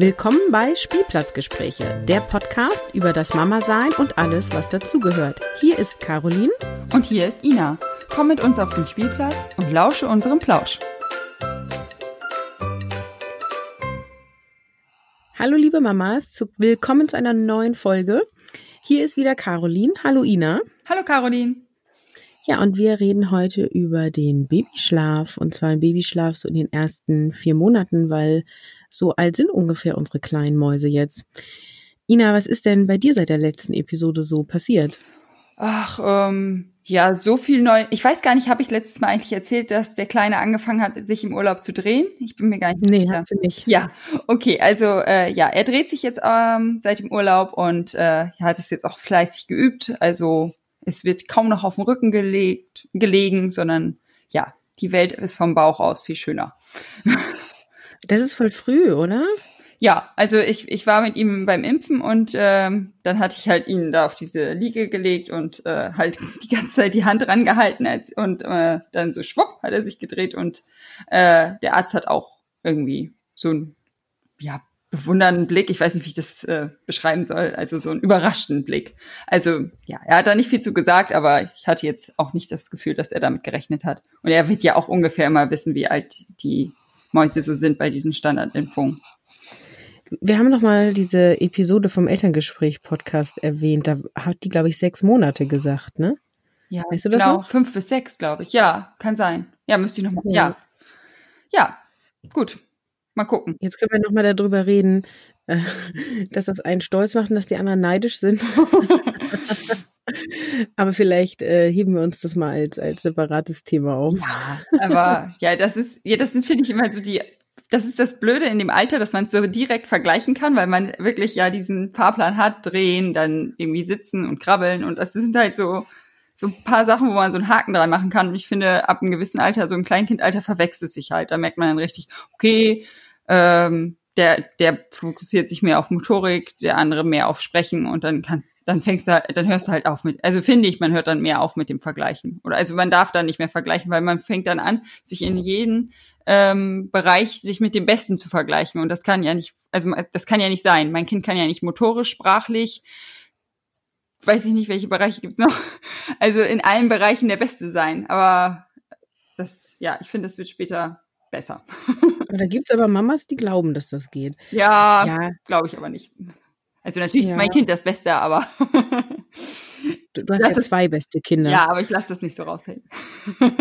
Willkommen bei Spielplatzgespräche, der Podcast über das Mama-Sein und alles, was dazugehört. Hier ist Caroline. Und hier ist Ina. Komm mit uns auf den Spielplatz und lausche unserem Plausch. Hallo liebe Mamas, zu, willkommen zu einer neuen Folge. Hier ist wieder Caroline. Hallo Ina. Hallo Caroline. Ja, und wir reden heute über den Babyschlaf und zwar den Babyschlaf so in den ersten vier Monaten, weil so alt sind ungefähr unsere kleinen Mäuse jetzt. Ina, was ist denn bei dir seit der letzten Episode so passiert? Ach, ähm, ja, so viel neu. Ich weiß gar nicht, habe ich letztes Mal eigentlich erzählt, dass der Kleine angefangen hat, sich im Urlaub zu drehen? Ich bin mir gar nicht nee, sicher. Nee, hast du nicht. Ja, okay, also äh, ja, er dreht sich jetzt ähm, seit dem Urlaub und äh, hat es jetzt auch fleißig geübt. Also es wird kaum noch auf den Rücken gelegt, gelegen, sondern ja, die Welt ist vom Bauch aus viel schöner. Das ist voll früh, oder? Ja, also ich, ich war mit ihm beim Impfen und ähm, dann hatte ich halt ihn da auf diese Liege gelegt und äh, halt die ganze Zeit die Hand rangehalten als, und äh, dann so schwupp hat er sich gedreht und äh, der Arzt hat auch irgendwie so ein ja bewundernden Blick, ich weiß nicht, wie ich das äh, beschreiben soll, also so einen überraschten Blick. Also ja, er hat da nicht viel zu gesagt, aber ich hatte jetzt auch nicht das Gefühl, dass er damit gerechnet hat. Und er wird ja auch ungefähr immer wissen, wie alt die Mäuse so sind bei diesen Standardimpfungen. Wir haben noch mal diese Episode vom Elterngespräch-Podcast erwähnt. Da hat die, glaube ich, sechs Monate gesagt, ne? Ja, weißt du das genau. Noch? Fünf bis sechs, glaube ich. Ja, kann sein. Ja, müsste ich noch mal. Ja. ja, gut. Mal gucken. Jetzt können wir noch mal darüber reden, äh, dass das einen stolz macht und dass die anderen neidisch sind. Aber vielleicht äh, heben wir uns das mal als, als separates Thema auf. Ja, aber ja, das ist, ja, das sind, finde ich, immer so die, das ist das Blöde in dem Alter, dass man es so direkt vergleichen kann, weil man wirklich ja diesen Fahrplan hat, drehen, dann irgendwie sitzen und krabbeln und das sind halt so, so ein paar Sachen, wo man so einen Haken dran machen kann. Und ich finde, ab einem gewissen Alter, so ein Kleinkindalter, verwechselt es sich halt. Da merkt man dann richtig, okay, ähm, der, der fokussiert sich mehr auf Motorik, der andere mehr auf Sprechen und dann kannst, dann fängst du, dann hörst du halt auf mit, also finde ich, man hört dann mehr auf mit dem Vergleichen. Oder also man darf dann nicht mehr vergleichen, weil man fängt dann an, sich in jedem ähm, Bereich sich mit dem Besten zu vergleichen. Und das kann ja nicht, also das kann ja nicht sein. Mein Kind kann ja nicht motorisch, sprachlich, weiß ich nicht, welche Bereiche gibt's noch. Also in allen Bereichen der Beste sein. Aber das, ja, ich finde, das wird später besser. Da gibt's aber Mamas, die glauben, dass das geht. Ja, ja. glaube ich aber nicht. Also natürlich ja. ist mein Kind das Beste, aber Du, du hast ja zwei beste Kinder. Ja, aber ich lasse das nicht so raushängen.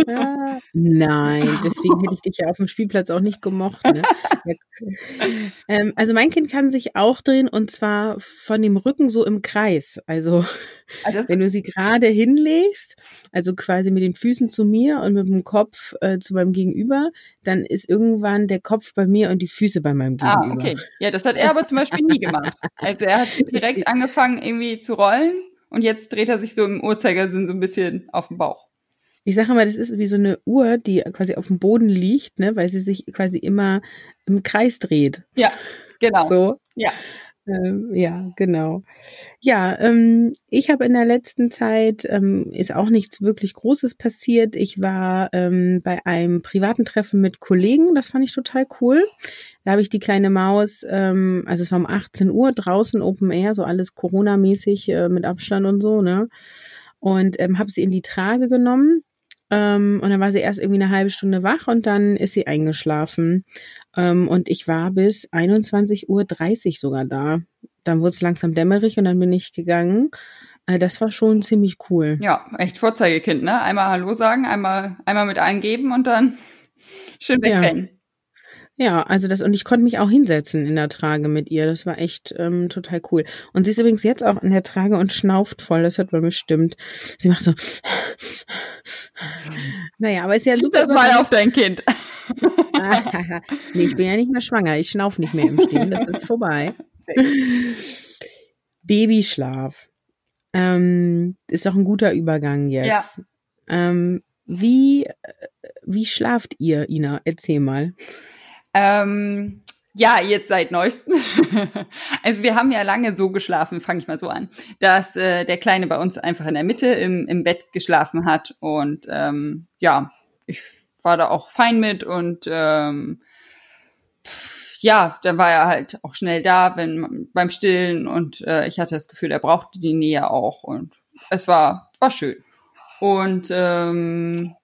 Ja, nein, deswegen hätte ich dich ja auf dem Spielplatz auch nicht gemocht. Ne? ähm, also mein Kind kann sich auch drehen und zwar von dem Rücken so im Kreis. Also ah, wenn du sie gerade hinlegst, also quasi mit den Füßen zu mir und mit dem Kopf äh, zu meinem Gegenüber, dann ist irgendwann der Kopf bei mir und die Füße bei meinem ah, Gegenüber. Ah, okay. Ja, das hat er aber zum Beispiel nie gemacht. Also er hat direkt angefangen irgendwie zu rollen und jetzt dreht er sich so im Uhrzeigersinn so ein bisschen auf den Bauch. Ich sage mal, das ist wie so eine Uhr, die quasi auf dem Boden liegt, ne, weil sie sich quasi immer im Kreis dreht. Ja, genau. So. Ja. Ähm, ja, genau. Ja, ähm, ich habe in der letzten Zeit ähm, ist auch nichts wirklich Großes passiert. Ich war ähm, bei einem privaten Treffen mit Kollegen, das fand ich total cool. Da habe ich die kleine Maus, ähm, also es war um 18 Uhr draußen Open Air, so alles Corona-mäßig äh, mit Abstand und so, ne? Und ähm, habe sie in die Trage genommen. Ähm, und dann war sie erst irgendwie eine halbe Stunde wach und dann ist sie eingeschlafen. Ähm, und ich war bis 21.30 Uhr sogar da. Dann wurde es langsam dämmerig und dann bin ich gegangen. Äh, das war schon ziemlich cool. Ja, echt Vorzeigekind, ne? Einmal Hallo sagen, einmal, einmal mit eingeben und dann schön wegpennen. Ja. Ja, also das, und ich konnte mich auch hinsetzen in der Trage mit ihr. Das war echt ähm, total cool. Und sie ist übrigens jetzt auch in der Trage und schnauft voll, das hört man bestimmt. Sie macht so. naja, aber ist ja super. Das mal auf dein Kind. nee, ich bin ja nicht mehr schwanger. Ich schnauf nicht mehr im Stehen. Das ist vorbei. Babyschlaf. Ähm, ist doch ein guter Übergang jetzt. Ja. Ähm, wie, wie schlaft ihr, Ina? Erzähl mal. Ähm, ja, jetzt seit neuestem. also wir haben ja lange so geschlafen, fange ich mal so an, dass äh, der Kleine bei uns einfach in der Mitte im, im Bett geschlafen hat. Und ähm, ja, ich war da auch fein mit und ähm, ja, dann war er halt auch schnell da, wenn beim Stillen und äh, ich hatte das Gefühl, er brauchte die Nähe auch und es war war schön. Und ähm,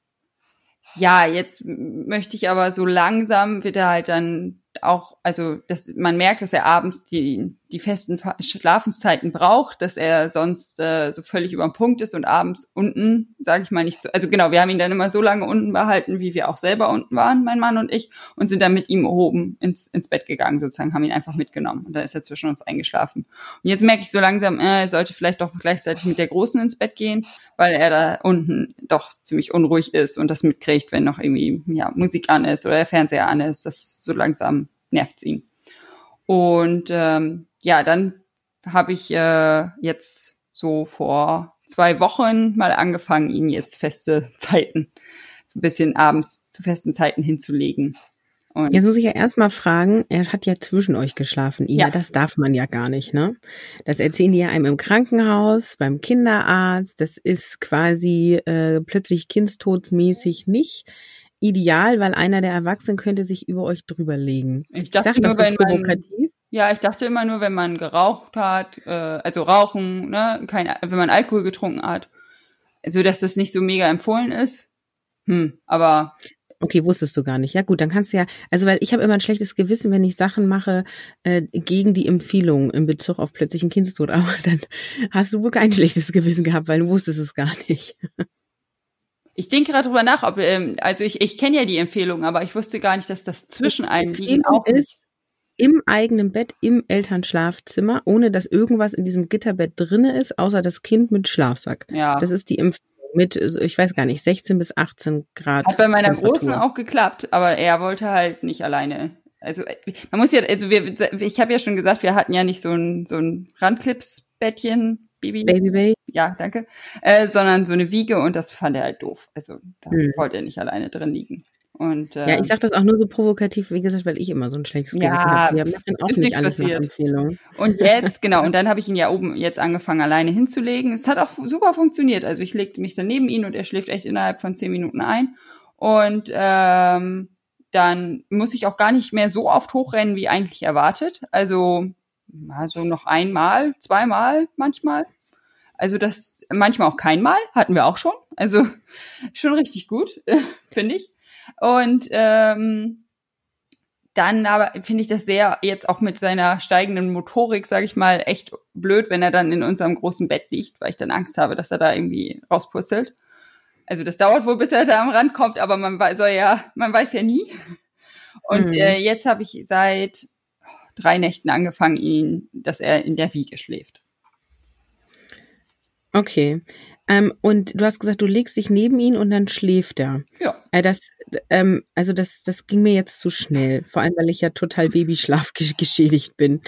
ja, jetzt möchte ich aber so langsam wird er halt dann auch, also dass man merkt, dass er abends die, die festen Schlafenszeiten braucht, dass er sonst äh, so völlig über dem Punkt ist und abends unten, sage ich mal nicht so. Also genau, wir haben ihn dann immer so lange unten behalten, wie wir auch selber unten waren, mein Mann und ich, und sind dann mit ihm oben ins, ins Bett gegangen, sozusagen, haben ihn einfach mitgenommen. Und dann ist er zwischen uns eingeschlafen. Und jetzt merke ich so langsam, äh, er sollte vielleicht doch gleichzeitig mit der Großen ins Bett gehen, weil er da unten doch ziemlich unruhig ist und das mitkriegt, wenn noch irgendwie ja, Musik an ist oder der Fernseher an ist. Das so langsam nervt's ihn. Und ähm, ja, dann habe ich äh, jetzt so vor zwei Wochen mal angefangen, ihn jetzt feste Zeiten, so ein bisschen abends zu festen Zeiten hinzulegen. Und Jetzt muss ich ja erstmal fragen, er hat ja zwischen euch geschlafen, Ina, ja. das darf man ja gar nicht, ne? Das erzählen die ja einem im Krankenhaus, beim Kinderarzt, das ist quasi äh, plötzlich kindstodsmäßig nicht ideal, weil einer der Erwachsenen könnte sich über euch drüber legen. Ich dachte ich sag, nur, wenn. Man, ja, ich dachte immer nur, wenn man geraucht hat, äh, also rauchen, ne, kein, wenn man Alkohol getrunken hat, so dass das nicht so mega empfohlen ist. Hm, aber Okay, wusstest du gar nicht. Ja gut, dann kannst du ja, also weil ich habe immer ein schlechtes Gewissen, wenn ich Sachen mache äh, gegen die Empfehlung in Bezug auf plötzlichen Kindstod, aber dann hast du wohl kein schlechtes Gewissen gehabt, weil du wusstest es gar nicht. Ich denke gerade drüber nach, ob, ähm, also ich, ich kenne ja die Empfehlung, aber ich wusste gar nicht, dass das zwischen einem liegen auch ist. Im eigenen Bett, im Elternschlafzimmer, ohne dass irgendwas in diesem Gitterbett drinne ist, außer das Kind mit Schlafsack. Ja. Das ist die Empfehlung mit, ich weiß gar nicht, 16 bis 18 Grad. Hat bei meiner Großen auch geklappt, aber er wollte halt nicht alleine. Also man muss ja, also wir, ich habe ja schon gesagt, wir hatten ja nicht so ein so ein Randclips-Bettchen, Baby. Baby Bay. Ja, danke. Äh, sondern so eine Wiege und das fand er halt doof. Also da hm. wollte er nicht alleine drin liegen. Und, äh, ja, ich sage das auch nur so provokativ, wie gesagt, weil ich immer so ein schlechtes Gewissen ja, habe. Wir machen auch nicht alles passiert. nach Empfehlung. Und jetzt, genau, und dann habe ich ihn ja oben jetzt angefangen, alleine hinzulegen. Es hat auch super funktioniert. Also ich legte mich dann neben ihn und er schläft echt innerhalb von zehn Minuten ein. Und ähm, dann muss ich auch gar nicht mehr so oft hochrennen, wie eigentlich erwartet. Also, also noch einmal, zweimal manchmal. Also das manchmal auch kein Mal, hatten wir auch schon. Also schon richtig gut, finde ich. Und ähm, dann aber finde ich das sehr jetzt auch mit seiner steigenden Motorik, sage ich mal, echt blöd, wenn er dann in unserem großen Bett liegt, weil ich dann Angst habe, dass er da irgendwie rauspurzelt. Also das dauert wohl, bis er da am Rand kommt, aber man weiß ja, man weiß ja nie. Und mhm. äh, jetzt habe ich seit drei Nächten angefangen, ihn, dass er in der Wiege schläft. Okay. Ähm, und du hast gesagt, du legst dich neben ihn und dann schläft er. Ja. Äh, das, ähm, also das, das ging mir jetzt zu schnell, vor allem weil ich ja total Babyschlaf geschädigt bin.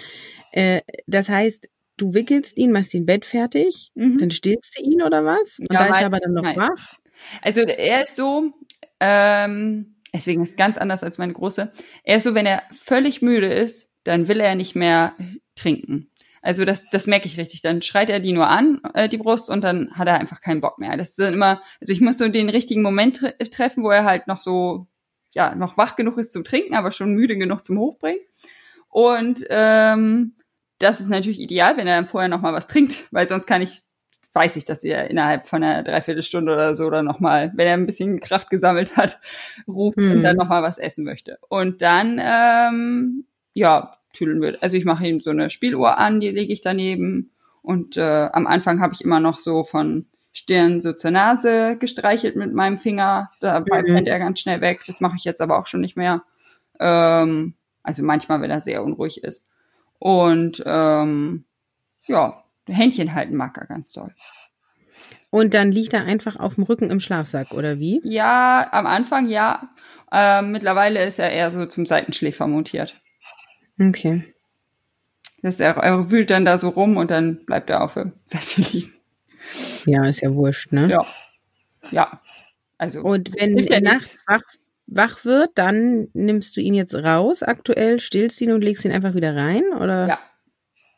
Äh, das heißt, du wickelst ihn, machst ihn Bett fertig, mhm. dann stillst du ihn oder was? Und ja, da ist er aber dann noch nein. wach. Also er ist so, ähm, deswegen ist es ganz anders als meine große. Er ist so, wenn er völlig müde ist, dann will er nicht mehr trinken. Also das, das merke ich richtig. Dann schreit er die nur an, äh, die Brust, und dann hat er einfach keinen Bock mehr. Das ist dann immer, also ich muss so den richtigen Moment tre treffen, wo er halt noch so, ja, noch wach genug ist zum Trinken, aber schon müde genug zum Hochbringen. Und ähm, das ist natürlich ideal, wenn er dann vorher noch mal was trinkt, weil sonst kann ich, weiß ich, dass er innerhalb von einer Dreiviertelstunde oder so oder noch mal, wenn er ein bisschen Kraft gesammelt hat, ruft mhm. und dann noch mal was essen möchte. Und dann, ähm, ja, tüdeln wird. Also ich mache ihm so eine Spieluhr an, die lege ich daneben. Und äh, am Anfang habe ich immer noch so von Stirn so zur Nase gestreichelt mit meinem Finger. Dabei mhm. brennt er ganz schnell weg. Das mache ich jetzt aber auch schon nicht mehr. Ähm, also manchmal, wenn er sehr unruhig ist. Und ähm, ja, Händchen halten mag er ganz toll. Und dann liegt er einfach auf dem Rücken im Schlafsack, oder wie? Ja, am Anfang ja. Äh, mittlerweile ist er eher so zum Seitenschläfer montiert. Okay. Das er, er wühlt dann da so rum und dann bleibt er auf der Seite liegen. Ja, ist ja wurscht, ne? Ja. Ja. Also. Und wenn er nachts wach, wach wird, dann nimmst du ihn jetzt raus aktuell, stillst ihn und legst ihn einfach wieder rein, oder? Ja.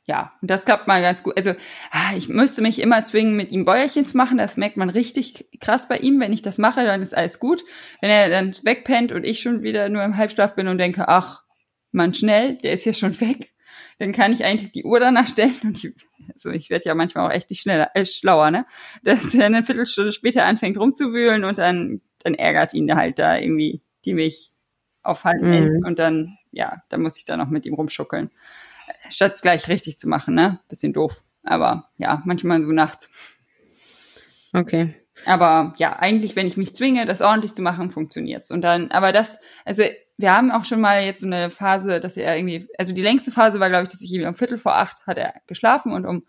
Ja, und das klappt mal ganz gut. Also, ah, ich müsste mich immer zwingen, mit ihm Bäuerchen zu machen. Das merkt man richtig krass bei ihm. Wenn ich das mache, dann ist alles gut. Wenn er dann wegpennt und ich schon wieder nur im Halbschlaf bin und denke, ach, man schnell, der ist ja schon weg. Dann kann ich eigentlich die Uhr danach stellen und ich, also ich werde ja manchmal auch echt nicht schneller, äh, schlauer, ne? Dass er eine Viertelstunde später anfängt rumzuwühlen und dann, dann ärgert ihn halt da irgendwie die Milch aufhalten mhm. und dann, ja, dann muss ich da noch mit ihm rumschuckeln. Statt es gleich richtig zu machen, ne? Bisschen doof. Aber ja, manchmal so nachts. Okay. Aber ja, eigentlich, wenn ich mich zwinge, das ordentlich zu machen, funktioniert's. Und dann, aber das, also wir haben auch schon mal jetzt so eine Phase, dass er irgendwie, also die längste Phase war, glaube ich, dass ich irgendwie um Viertel vor acht hat er geschlafen und um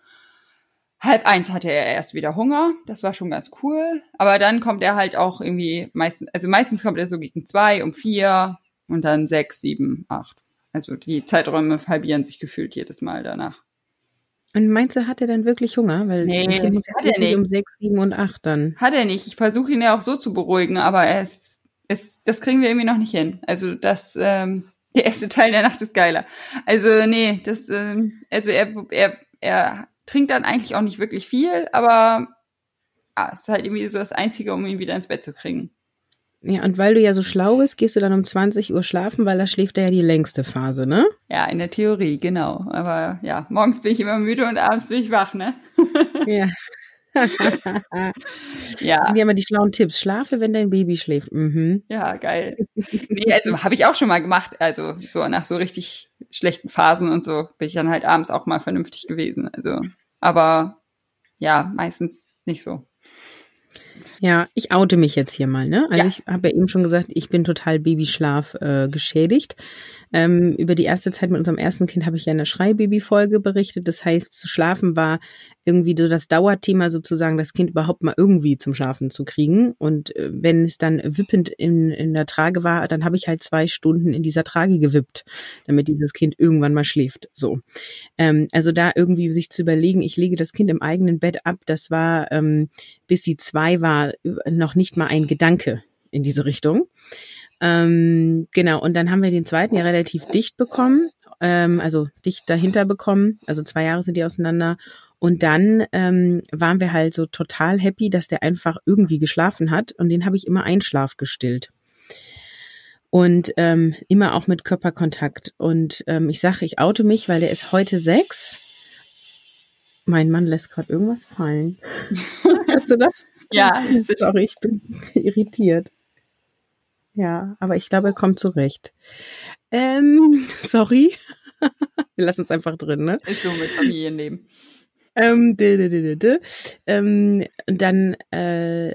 halb eins hatte er erst wieder Hunger. Das war schon ganz cool. Aber dann kommt er halt auch irgendwie meistens, also meistens kommt er so gegen zwei, um vier und dann sechs, sieben, acht. Also die Zeiträume halbieren sich gefühlt jedes Mal danach. Und meinst du, hat er dann wirklich Hunger? Weil nee, hat er nicht. um sechs, sieben und acht dann. Hat er nicht. Ich versuche ihn ja auch so zu beruhigen, aber er ist, ist, das kriegen wir irgendwie noch nicht hin. Also das, ähm, der erste Teil der Nacht ist geiler. Also nee, das, ähm, also er, er, er trinkt dann eigentlich auch nicht wirklich viel, aber ah, ist halt irgendwie so das Einzige, um ihn wieder ins Bett zu kriegen. Ja, und weil du ja so schlau bist, gehst du dann um 20 Uhr schlafen, weil da schläft er ja die längste Phase, ne? Ja, in der Theorie, genau. Aber ja, morgens bin ich immer müde und abends bin ich wach, ne? ja. ja. Das sind ja immer die schlauen Tipps. Schlafe, wenn dein Baby schläft. Mhm. Ja, geil. Nee, also habe ich auch schon mal gemacht. Also so nach so richtig schlechten Phasen und so bin ich dann halt abends auch mal vernünftig gewesen. Also, aber ja, meistens nicht so. Ja, ich oute mich jetzt hier mal, ne? Also ja. ich habe ja eben schon gesagt, ich bin total Babyschlaf äh, geschädigt. Ähm, über die erste Zeit mit unserem ersten Kind habe ich ja in der Schreibaby-Folge berichtet. Das heißt, zu schlafen war irgendwie so das Dauerthema sozusagen, das Kind überhaupt mal irgendwie zum Schlafen zu kriegen. Und äh, wenn es dann wippend in, in der Trage war, dann habe ich halt zwei Stunden in dieser Trage gewippt, damit dieses Kind irgendwann mal schläft. So. Ähm, also da irgendwie sich zu überlegen, ich lege das Kind im eigenen Bett ab, das war, ähm, bis sie zwei war, noch nicht mal ein Gedanke in diese Richtung. Ähm, genau, und dann haben wir den zweiten ja relativ dicht bekommen, ähm, also dicht dahinter bekommen. Also zwei Jahre sind die auseinander. Und dann ähm, waren wir halt so total happy, dass der einfach irgendwie geschlafen hat. Und den habe ich immer Einschlaf gestillt. Und ähm, immer auch mit Körperkontakt. Und ähm, ich sage, ich oute mich, weil der ist heute sechs. Mein Mann lässt gerade irgendwas fallen. Hörst du das? Ja, sorry, ich bin irritiert. Ja, aber ich glaube, er kommt zurecht. Ähm, sorry. Wir lassen es einfach drin, ne? Ist so mit Familienleben. Ähm, d -d -d -d ähm, dann, äh,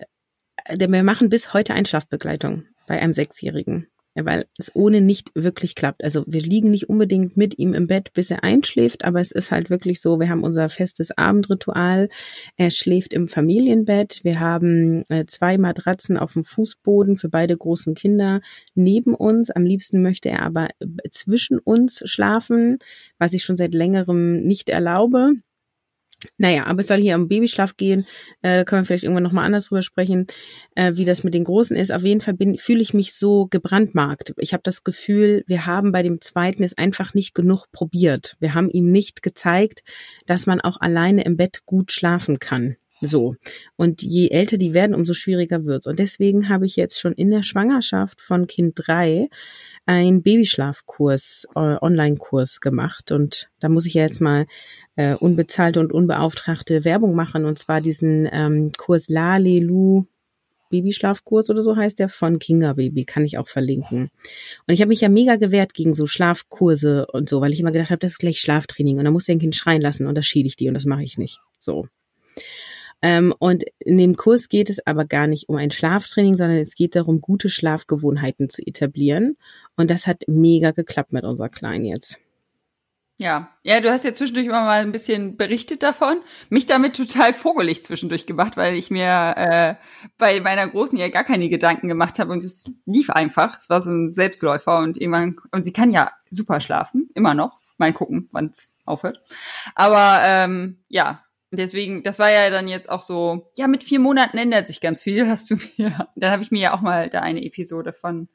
wir machen bis heute Einschlafbegleitung bei einem Sechsjährigen weil es ohne nicht wirklich klappt. Also wir liegen nicht unbedingt mit ihm im Bett, bis er einschläft, aber es ist halt wirklich so, wir haben unser festes Abendritual. Er schläft im Familienbett. Wir haben äh, zwei Matratzen auf dem Fußboden für beide großen Kinder neben uns. Am liebsten möchte er aber äh, zwischen uns schlafen, was ich schon seit längerem nicht erlaube. Naja, aber es soll hier um Babyschlaf gehen. Äh, da können wir vielleicht irgendwann nochmal anders drüber sprechen, äh, wie das mit den Großen ist. Auf jeden Fall fühle ich mich so gebrandmarkt. Ich habe das Gefühl, wir haben bei dem Zweiten es einfach nicht genug probiert. Wir haben ihm nicht gezeigt, dass man auch alleine im Bett gut schlafen kann. So. Und je älter die werden, umso schwieriger wird's. Und deswegen habe ich jetzt schon in der Schwangerschaft von Kind drei einen Babyschlafkurs, äh, Online-Kurs gemacht. Und da muss ich ja jetzt mal äh, unbezahlte und unbeauftragte Werbung machen. Und zwar diesen ähm, Kurs Lalelu Babyschlafkurs oder so heißt der von Kinga Baby, kann ich auch verlinken. Und ich habe mich ja mega gewehrt gegen so Schlafkurse und so, weil ich immer gedacht habe, das ist gleich Schlaftraining und da muss der ein Kind schreien lassen und das schiede ich die und das mache ich nicht. So. Ähm, und in dem Kurs geht es aber gar nicht um ein Schlaftraining, sondern es geht darum, gute Schlafgewohnheiten zu etablieren. Und das hat mega geklappt mit unserer Kleinen jetzt. Ja, ja, du hast ja zwischendurch immer mal ein bisschen berichtet davon. Mich damit total vogelig zwischendurch gemacht, weil ich mir äh, bei meiner Großen ja gar keine Gedanken gemacht habe und es lief einfach. Es war so ein Selbstläufer und irgendwann und sie kann ja super schlafen, immer noch. Mal gucken, wann es aufhört. Aber ähm, ja, deswegen, das war ja dann jetzt auch so. Ja, mit vier Monaten ändert sich ganz viel. Hast du mir? Dann habe ich mir ja auch mal da eine Episode von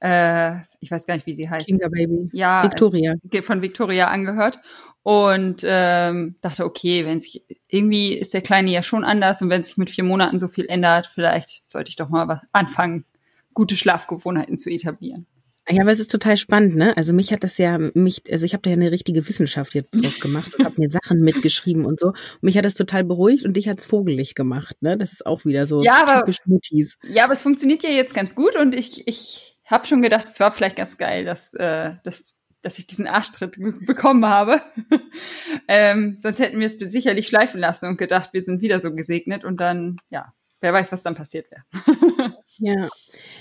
äh, ich weiß gar nicht, wie sie heißt. Kinder Baby. Ja. Victoria. Von Victoria angehört. Und ähm, dachte, okay, wenn sich irgendwie ist der Kleine ja schon anders und wenn sich mit vier Monaten so viel ändert, vielleicht sollte ich doch mal was anfangen, gute Schlafgewohnheiten zu etablieren. Ja, aber es ist total spannend, ne? Also mich hat das ja, mich, also ich habe da ja eine richtige Wissenschaft jetzt draus gemacht und habe mir Sachen mitgeschrieben und so. Und mich hat das todig beruhigt und dich hat's vogelig gemacht, ne? Das ist auch wieder so ja, aber, typisch Muttis. Ja, aber es funktioniert ja jetzt ganz gut und ich, ich habe schon gedacht, es war vielleicht ganz geil, dass, äh, dass, dass ich diesen Arschtritt bekommen habe. ähm, sonst hätten wir es sicherlich schleifen lassen und gedacht, wir sind wieder so gesegnet und dann, ja, wer weiß, was dann passiert wäre. ja.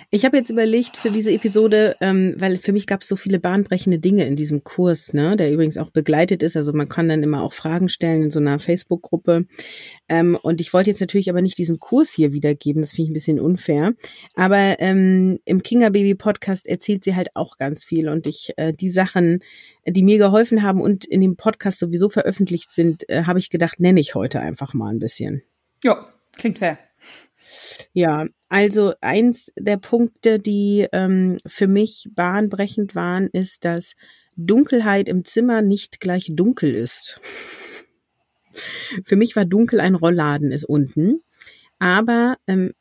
Ich habe jetzt überlegt für diese Episode, ähm, weil für mich gab es so viele bahnbrechende Dinge in diesem Kurs, ne, der übrigens auch begleitet ist. Also man kann dann immer auch Fragen stellen in so einer Facebook-Gruppe. Ähm, und ich wollte jetzt natürlich aber nicht diesen Kurs hier wiedergeben, das finde ich ein bisschen unfair. Aber ähm, im Kinga Baby Podcast erzählt sie halt auch ganz viel. Und ich äh, die Sachen, die mir geholfen haben und in dem Podcast sowieso veröffentlicht sind, äh, habe ich gedacht, nenne ich heute einfach mal ein bisschen. Ja, klingt fair. Ja, also eins der Punkte, die ähm, für mich bahnbrechend waren, ist, dass Dunkelheit im Zimmer nicht gleich dunkel ist. für mich war dunkel ein Rollladen ist unten, aber ähm,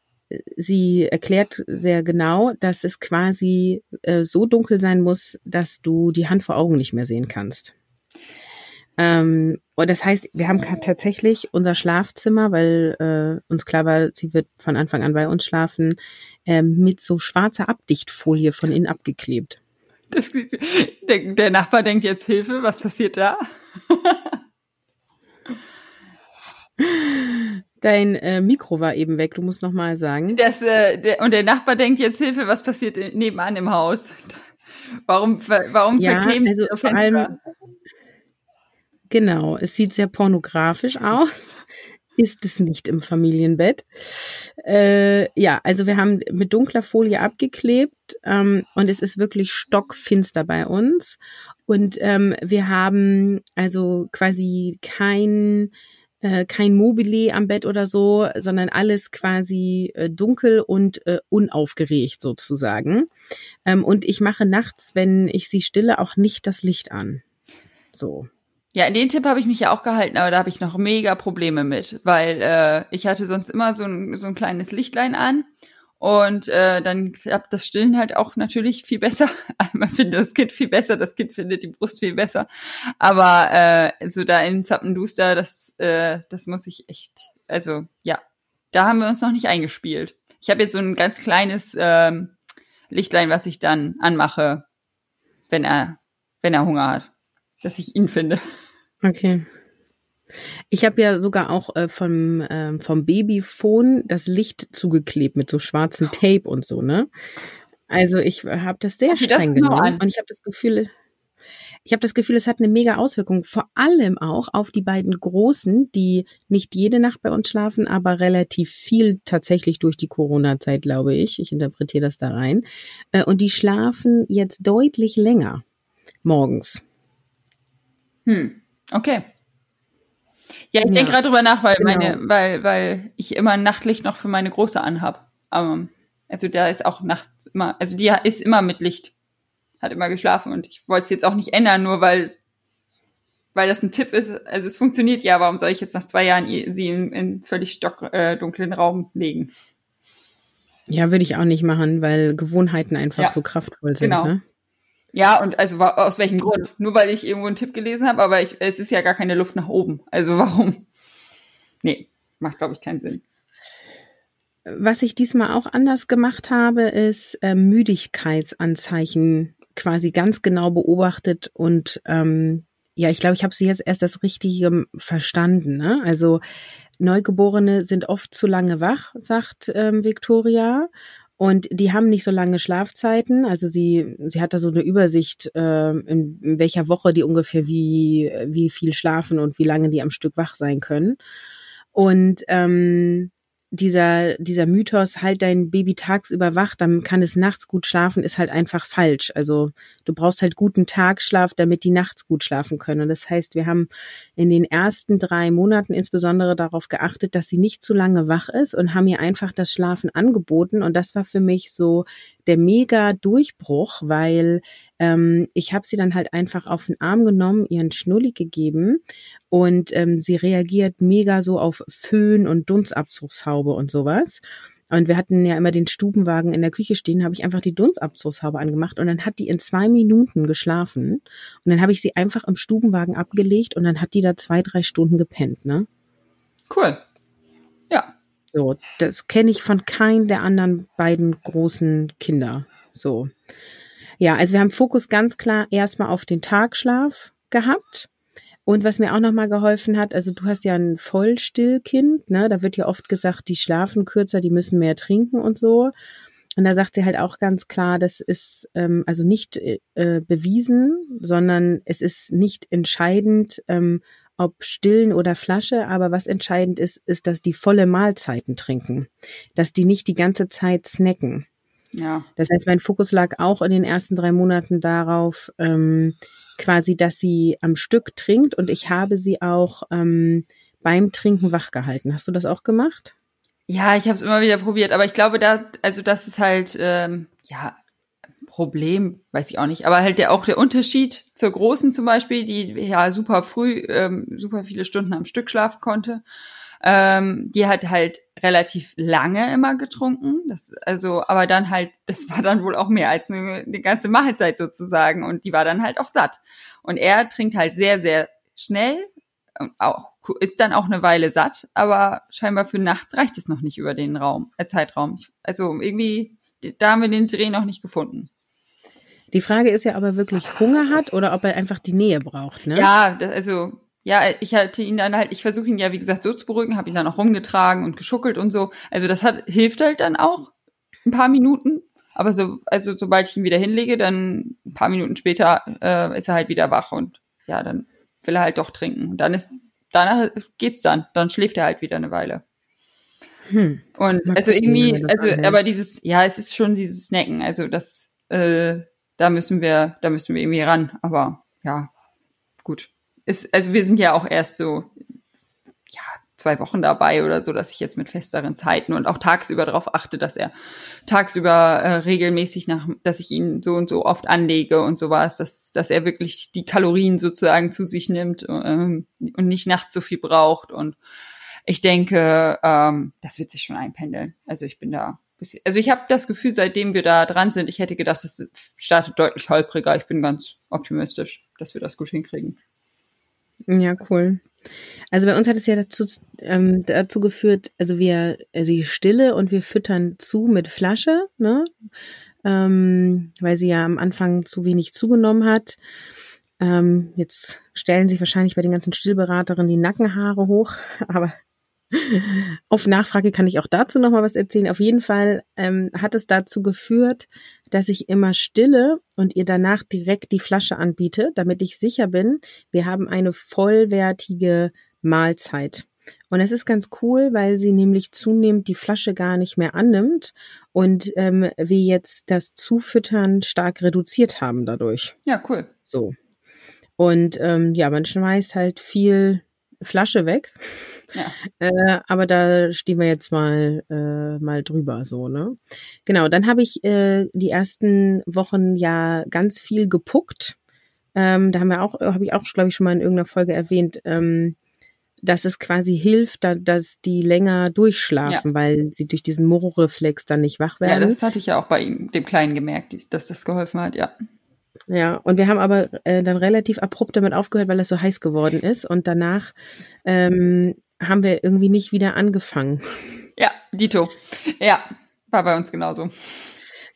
sie erklärt sehr genau, dass es quasi äh, so dunkel sein muss, dass du die Hand vor Augen nicht mehr sehen kannst. Ähm, und das heißt, wir haben tatsächlich unser Schlafzimmer, weil äh, uns klar war, sie wird von Anfang an bei uns schlafen, äh, mit so schwarzer Abdichtfolie von innen abgeklebt. Das, der, der Nachbar denkt jetzt Hilfe, was passiert da? Dein äh, Mikro war eben weg, du musst noch mal sagen. Das, äh, der, und der Nachbar denkt jetzt Hilfe, was passiert nebenan im Haus? Warum, warum ja, verkleben also vor allem, Genau, es sieht sehr pornografisch aus. Ist es nicht im Familienbett. Äh, ja, also wir haben mit dunkler Folie abgeklebt ähm, und es ist wirklich stockfinster bei uns. Und ähm, wir haben also quasi kein äh, kein Mobile am Bett oder so, sondern alles quasi äh, dunkel und äh, unaufgeregt sozusagen. Ähm, und ich mache nachts, wenn ich sie stille, auch nicht das Licht an. So. Ja, in den Tipp habe ich mich ja auch gehalten, aber da habe ich noch mega Probleme mit, weil äh, ich hatte sonst immer so ein, so ein kleines Lichtlein an und äh, dann klappt das Stillen halt auch natürlich viel besser. Man findet das Kind viel besser, das Kind findet die Brust viel besser. Aber äh, so da in Zappenduster, das, äh, das muss ich echt, also ja, da haben wir uns noch nicht eingespielt. Ich habe jetzt so ein ganz kleines ähm, Lichtlein, was ich dann anmache, wenn er, wenn er Hunger hat, dass ich ihn finde. Okay. Ich habe ja sogar auch äh, vom, äh, vom Babyphone das Licht zugeklebt mit so schwarzem Tape und so, ne? Also ich habe das sehr streng das genau genommen und ich habe das Gefühl, ich habe das Gefühl, es hat eine mega Auswirkung, vor allem auch auf die beiden Großen, die nicht jede Nacht bei uns schlafen, aber relativ viel tatsächlich durch die Corona-Zeit, glaube ich. Ich interpretiere das da rein. Äh, und die schlafen jetzt deutlich länger morgens. Hm. Okay. Ja, ich ja. denke gerade drüber nach, weil genau. meine, weil, weil ich immer Nachtlicht noch für meine Große anhab. Um, also da ist auch nachts immer, also die ist immer mit Licht. Hat immer geschlafen und ich wollte es jetzt auch nicht ändern, nur weil, weil das ein Tipp ist. Also es funktioniert ja, warum soll ich jetzt nach zwei Jahren sie in, in völlig stockdunklen äh, Raum legen? Ja, würde ich auch nicht machen, weil Gewohnheiten einfach ja. so kraftvoll sind. Genau. Ne? Ja, und also aus welchem Grund? Nur weil ich irgendwo einen Tipp gelesen habe, aber ich, es ist ja gar keine Luft nach oben. Also warum? Nee, macht, glaube ich, keinen Sinn. Was ich diesmal auch anders gemacht habe, ist äh, Müdigkeitsanzeichen quasi ganz genau beobachtet und ähm, ja, ich glaube, ich habe sie jetzt erst das Richtige verstanden. Ne? Also Neugeborene sind oft zu lange wach, sagt ähm, Victoria. Und die haben nicht so lange Schlafzeiten. Also sie, sie hat da so eine Übersicht, äh, in, in welcher Woche die ungefähr wie, wie viel schlafen und wie lange die am Stück wach sein können. Und ähm, dieser, dieser Mythos, halt dein Baby tagsüber wach, dann kann es nachts gut schlafen, ist halt einfach falsch. Also du brauchst halt guten Tagschlaf, damit die nachts gut schlafen können. Und das heißt, wir haben in den ersten drei Monaten insbesondere darauf geachtet, dass sie nicht zu lange wach ist und haben ihr einfach das Schlafen angeboten. Und das war für mich so der mega Durchbruch, weil ähm, ich habe sie dann halt einfach auf den Arm genommen, ihren Schnulli gegeben und ähm, sie reagiert mega so auf Föhn und Dunstabzugshaube und sowas. Und wir hatten ja immer den Stubenwagen in der Küche stehen, habe ich einfach die Dunstabzugshaube angemacht und dann hat die in zwei Minuten geschlafen. Und dann habe ich sie einfach im Stubenwagen abgelegt und dann hat die da zwei, drei Stunden gepennt, ne? Cool. Ja. So, das kenne ich von keinem der anderen beiden großen Kinder. So. Ja, also wir haben Fokus ganz klar erstmal auf den Tagschlaf gehabt. Und was mir auch nochmal geholfen hat, also du hast ja ein Vollstillkind, ne? Da wird ja oft gesagt, die schlafen kürzer, die müssen mehr trinken und so. Und da sagt sie halt auch ganz klar, das ist ähm, also nicht äh, bewiesen, sondern es ist nicht entscheidend, ähm, ob stillen oder Flasche, aber was entscheidend ist, ist, dass die volle Mahlzeiten trinken, dass die nicht die ganze Zeit snacken. Ja. Das heißt, mein Fokus lag auch in den ersten drei Monaten darauf, ähm, quasi, dass sie am Stück trinkt und ich habe sie auch ähm, beim Trinken wach gehalten. Hast du das auch gemacht? Ja, ich habe es immer wieder probiert, aber ich glaube, da, also das ist halt, ähm, ja, Problem, weiß ich auch nicht, aber halt der auch der Unterschied zur großen zum Beispiel, die ja super früh, ähm, super viele Stunden am Stück schlafen konnte. Ähm, die hat halt relativ lange immer getrunken. Das, also, aber dann halt, das war dann wohl auch mehr als eine, eine ganze Mahlzeit sozusagen. Und die war dann halt auch satt. Und er trinkt halt sehr, sehr schnell und auch ist dann auch eine Weile satt, aber scheinbar für nachts reicht es noch nicht über den Raum, äh, Zeitraum. Also irgendwie, da haben wir den Dreh noch nicht gefunden. Die Frage ist ja, ob er wirklich Hunger hat oder ob er einfach die Nähe braucht, ne? Ja, das, also ja, ich hatte ihn dann halt, ich versuche ihn ja, wie gesagt, so zu beruhigen, habe ihn dann auch rumgetragen und geschuckelt und so. Also das hat, hilft halt dann auch ein paar Minuten. Aber so, also sobald ich ihn wieder hinlege, dann ein paar Minuten später äh, ist er halt wieder wach und ja, dann will er halt doch trinken. Und dann ist, danach geht's dann. Dann schläft er halt wieder eine Weile. Hm. Und Mal also irgendwie, also, anhält. aber dieses, ja, es ist schon dieses Snacken. Also das, äh, da müssen wir, da müssen wir irgendwie ran. Aber ja, gut ist, also wir sind ja auch erst so, ja, zwei Wochen dabei oder so, dass ich jetzt mit festeren Zeiten und auch tagsüber darauf achte, dass er tagsüber äh, regelmäßig nach, dass ich ihn so und so oft anlege und sowas, dass, dass er wirklich die Kalorien sozusagen zu sich nimmt ähm, und nicht nachts so viel braucht. Und ich denke, ähm, das wird sich schon einpendeln. Also ich bin da bisschen, also ich habe das Gefühl, seitdem wir da dran sind, ich hätte gedacht, es startet deutlich holpriger. Ich bin ganz optimistisch, dass wir das gut hinkriegen. Ja, cool. Also bei uns hat es ja dazu, ähm, dazu geführt, also wir, also die Stille und wir füttern zu mit Flasche, ne? Ähm, weil sie ja am Anfang zu wenig zugenommen hat. Ähm, jetzt stellen sich wahrscheinlich bei den ganzen Stillberaterinnen die Nackenhaare hoch, aber auf Nachfrage kann ich auch dazu noch mal was erzählen. Auf jeden Fall ähm, hat es dazu geführt, dass ich immer stille und ihr danach direkt die Flasche anbiete, damit ich sicher bin, wir haben eine vollwertige Mahlzeit. Und es ist ganz cool, weil sie nämlich zunehmend die Flasche gar nicht mehr annimmt und ähm, wir jetzt das Zufüttern stark reduziert haben dadurch. Ja, cool. So. Und ähm, ja, man schmeißt halt viel Flasche weg. Ja. Äh, aber da stehen wir jetzt mal äh, mal drüber so, ne? Genau, dann habe ich äh, die ersten Wochen ja ganz viel gepuckt. Ähm, da haben wir auch, habe ich auch, glaube ich, schon mal in irgendeiner Folge erwähnt, ähm, dass es quasi hilft, da, dass die länger durchschlafen, ja. weil sie durch diesen Moro-Reflex dann nicht wach werden. Ja, das hatte ich ja auch bei ihm, dem Kleinen gemerkt, dass das geholfen hat, ja. Ja, und wir haben aber äh, dann relativ abrupt damit aufgehört, weil es so heiß geworden ist. Und danach ähm, haben wir irgendwie nicht wieder angefangen. Ja, Dito. Ja, war bei uns genauso.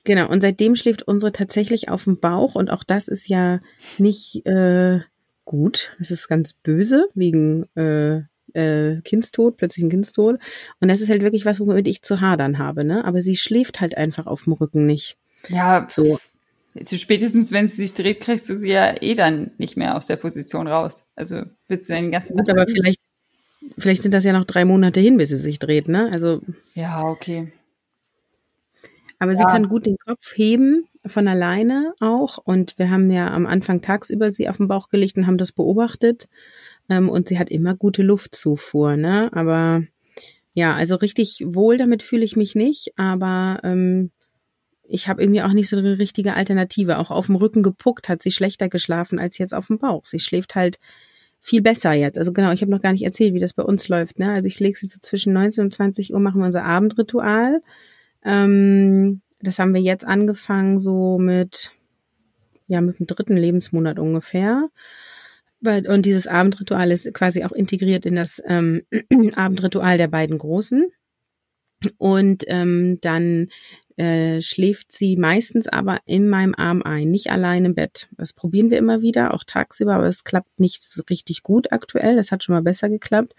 Genau, und seitdem schläft unsere tatsächlich auf dem Bauch und auch das ist ja nicht äh, gut. Es ist ganz böse wegen äh, äh, Kindstod, plötzlich ein Kindstod. Und das ist halt wirklich was, womit ich zu hadern habe, ne? Aber sie schläft halt einfach auf dem Rücken nicht. Ja, so. Also spätestens, wenn sie sich dreht, kriegst du sie ja eh dann nicht mehr aus der Position raus. Also wird sie den ganzen Gut, aber vielleicht, vielleicht sind das ja noch drei Monate hin, bis sie sich dreht, ne? Also. Ja, okay. Aber ja. sie kann gut den Kopf heben, von alleine auch. Und wir haben ja am Anfang tagsüber sie auf den Bauch gelegt und haben das beobachtet. Ähm, und sie hat immer gute Luftzufuhr, ne? Aber ja, also richtig wohl damit fühle ich mich nicht, aber ähm, ich habe irgendwie auch nicht so eine richtige Alternative. Auch auf dem Rücken gepuckt hat sie schlechter geschlafen als jetzt auf dem Bauch. Sie schläft halt viel besser jetzt. Also genau, ich habe noch gar nicht erzählt, wie das bei uns läuft. Ne? Also ich lege sie so zwischen 19 und 20 Uhr, machen wir unser Abendritual. Ähm, das haben wir jetzt angefangen, so mit, ja, mit dem dritten Lebensmonat ungefähr. Und dieses Abendritual ist quasi auch integriert in das ähm, Abendritual der beiden Großen. Und ähm, dann äh, schläft sie meistens aber in meinem Arm ein, nicht allein im Bett. Das probieren wir immer wieder, auch tagsüber, aber es klappt nicht so richtig gut aktuell. Das hat schon mal besser geklappt.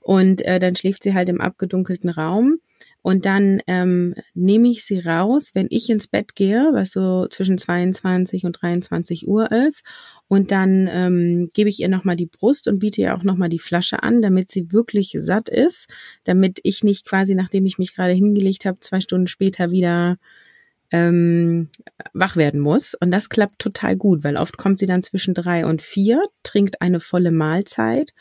Und äh, dann schläft sie halt im abgedunkelten Raum. Und dann ähm, nehme ich sie raus, wenn ich ins Bett gehe, was so zwischen 22 und 23 Uhr ist. Und dann ähm, gebe ich ihr nochmal die Brust und biete ihr auch nochmal die Flasche an, damit sie wirklich satt ist, damit ich nicht quasi, nachdem ich mich gerade hingelegt habe, zwei Stunden später wieder ähm, wach werden muss. Und das klappt total gut, weil oft kommt sie dann zwischen drei und vier, trinkt eine volle Mahlzeit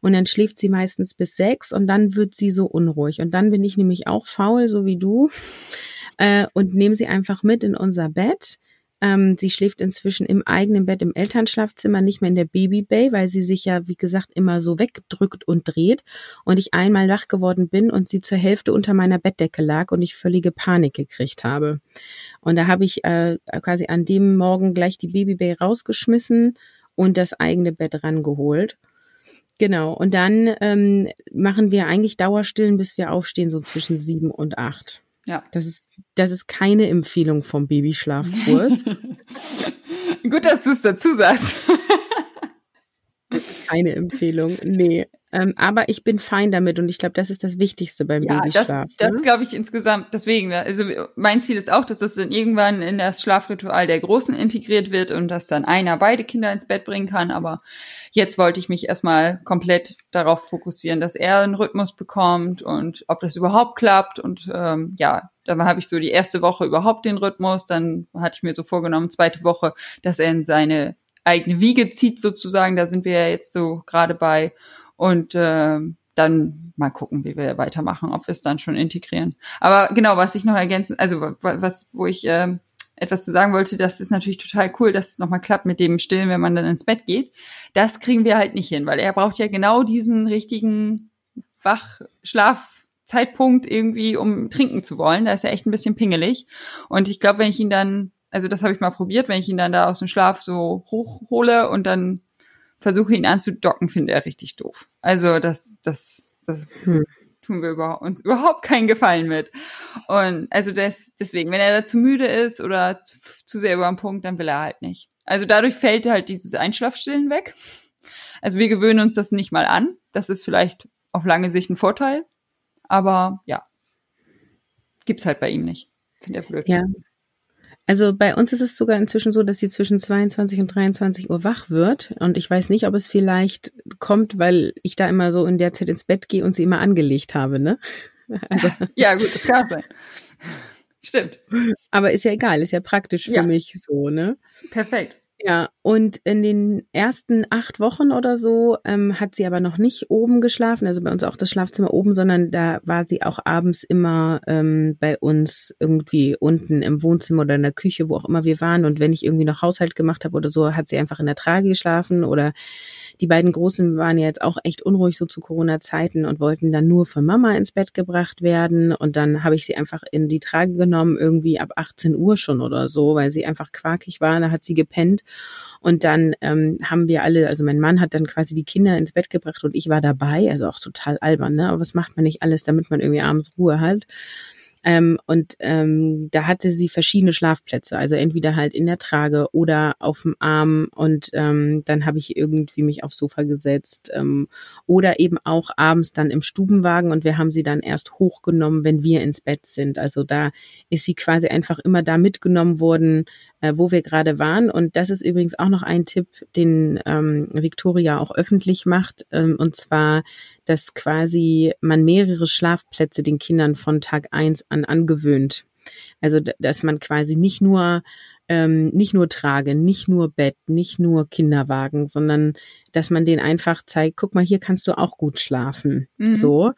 und dann schläft sie meistens bis sechs und dann wird sie so unruhig. Und dann bin ich nämlich auch faul, so wie du, äh, und nehme sie einfach mit in unser Bett. Ähm, sie schläft inzwischen im eigenen Bett im Elternschlafzimmer, nicht mehr in der Babybay, weil sie sich ja, wie gesagt, immer so wegdrückt und dreht. Und ich einmal wach geworden bin und sie zur Hälfte unter meiner Bettdecke lag und ich völlige Panik gekriegt habe. Und da habe ich äh, quasi an dem Morgen gleich die Babybay rausgeschmissen und das eigene Bett rangeholt. Genau. Und dann ähm, machen wir eigentlich Dauerstillen, bis wir aufstehen, so zwischen sieben und acht. Ja. Das ist, das ist keine Empfehlung vom Babyschlafkurs. Gut, dass du es dazu sagst. Keine Empfehlung. Nee. Ähm, aber ich bin fein damit und ich glaube, das ist das Wichtigste beim ja, Babyschlaf. Das, das ne? glaube ich insgesamt deswegen. Ne? Also mein Ziel ist auch, dass das dann irgendwann in das Schlafritual der Großen integriert wird und dass dann einer beide Kinder ins Bett bringen kann. Aber jetzt wollte ich mich erstmal komplett darauf fokussieren, dass er einen Rhythmus bekommt und ob das überhaupt klappt. Und ähm, ja, dann habe ich so die erste Woche überhaupt den Rhythmus. Dann hatte ich mir so vorgenommen, zweite Woche, dass er in seine eigene Wiege zieht sozusagen. Da sind wir ja jetzt so gerade bei. Und äh, dann mal gucken, wie wir weitermachen, ob wir es dann schon integrieren. Aber genau, was ich noch ergänzen, also was, wo ich äh, etwas zu sagen wollte, das ist natürlich total cool, dass es nochmal klappt mit dem Stillen, wenn man dann ins Bett geht. Das kriegen wir halt nicht hin, weil er braucht ja genau diesen richtigen Wachschlafzeitpunkt irgendwie, um trinken zu wollen. Da ist er echt ein bisschen pingelig. Und ich glaube, wenn ich ihn dann, also das habe ich mal probiert, wenn ich ihn dann da aus dem Schlaf so hochhole und dann versuche ihn anzudocken, finde er richtig doof. Also das, das, das hm. tun wir über, uns überhaupt keinen Gefallen mit. Und also das, deswegen, wenn er da zu müde ist oder zu, zu sehr über den Punkt, dann will er halt nicht. Also dadurch fällt halt dieses Einschlafstillen weg. Also wir gewöhnen uns das nicht mal an. Das ist vielleicht auf lange Sicht ein Vorteil. Aber ja, gibt's halt bei ihm nicht. Finde er blöd. Ja, also bei uns ist es sogar inzwischen so, dass sie zwischen 22 und 23 Uhr wach wird. Und ich weiß nicht, ob es vielleicht kommt, weil ich da immer so in der Zeit ins Bett gehe und sie immer angelegt habe, ne? Also. Ja, gut, das kann sein. Stimmt. Aber ist ja egal, ist ja praktisch für ja. mich so, ne? Perfekt. Ja, und in den ersten acht Wochen oder so ähm, hat sie aber noch nicht oben geschlafen, also bei uns auch das Schlafzimmer oben, sondern da war sie auch abends immer ähm, bei uns irgendwie unten im Wohnzimmer oder in der Küche, wo auch immer wir waren. Und wenn ich irgendwie noch Haushalt gemacht habe oder so, hat sie einfach in der Trage geschlafen oder die beiden Großen waren ja jetzt auch echt unruhig so zu Corona-Zeiten und wollten dann nur von Mama ins Bett gebracht werden. Und dann habe ich sie einfach in die Trage genommen, irgendwie ab 18 Uhr schon oder so, weil sie einfach quakig war. Da hat sie gepennt. Und dann ähm, haben wir alle, also mein Mann hat dann quasi die Kinder ins Bett gebracht und ich war dabei, also auch total albern, ne? Aber was macht man nicht alles, damit man irgendwie abends Ruhe hat? Ähm, und ähm, da hatte sie verschiedene Schlafplätze, also entweder halt in der Trage oder auf dem Arm und ähm, dann habe ich irgendwie mich aufs Sofa gesetzt ähm, oder eben auch abends dann im Stubenwagen und wir haben sie dann erst hochgenommen, wenn wir ins Bett sind. Also da ist sie quasi einfach immer da mitgenommen worden, äh, wo wir gerade waren. Und das ist übrigens auch noch ein Tipp, den ähm, Victoria auch öffentlich macht. Ähm, und zwar, dass quasi man mehrere Schlafplätze den Kindern von Tag eins an angewöhnt. Also, dass man quasi nicht nur ähm, nicht nur Trage, nicht nur Bett, nicht nur Kinderwagen, sondern dass man denen einfach zeigt, guck mal, hier kannst du auch gut schlafen. Mhm. So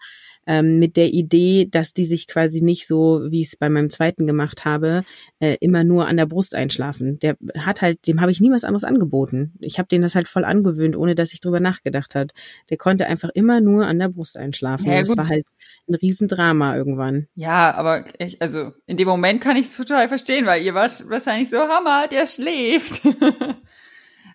ähm, mit der Idee, dass die sich quasi nicht so, wie ich es bei meinem zweiten gemacht habe, äh, immer nur an der Brust einschlafen. Der hat halt, dem habe ich nie was anderes angeboten. Ich habe den das halt voll angewöhnt, ohne dass ich drüber nachgedacht hat. Der konnte einfach immer nur an der Brust einschlafen. Ja, das war halt ein Riesendrama irgendwann. Ja, aber ich, also in dem Moment kann ich es total verstehen, weil ihr wart wahrscheinlich so Hammer, der schläft.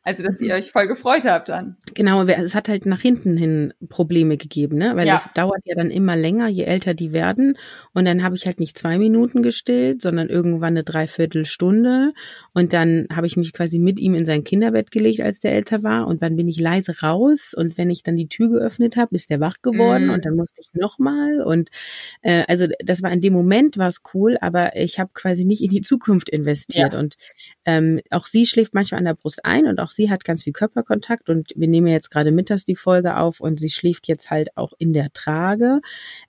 Also, dass ihr euch voll gefreut habt dann. Genau, es hat halt nach hinten hin Probleme gegeben, ne? Weil ja. dauert ja dann immer länger, je älter die werden. Und dann habe ich halt nicht zwei Minuten gestillt, sondern irgendwann eine Dreiviertelstunde. Und dann habe ich mich quasi mit ihm in sein Kinderbett gelegt, als der älter war. Und dann bin ich leise raus. Und wenn ich dann die Tür geöffnet habe, ist der wach geworden. Mm. Und dann musste ich nochmal. Und äh, also das war in dem Moment war es cool, aber ich habe quasi nicht in die Zukunft investiert. Ja. Und ähm, auch sie schläft manchmal an der Brust ein und auch sie hat ganz viel Körperkontakt. Und wir nehmen jetzt gerade mittags die Folge auf und sie schläft jetzt halt auch in der Trage.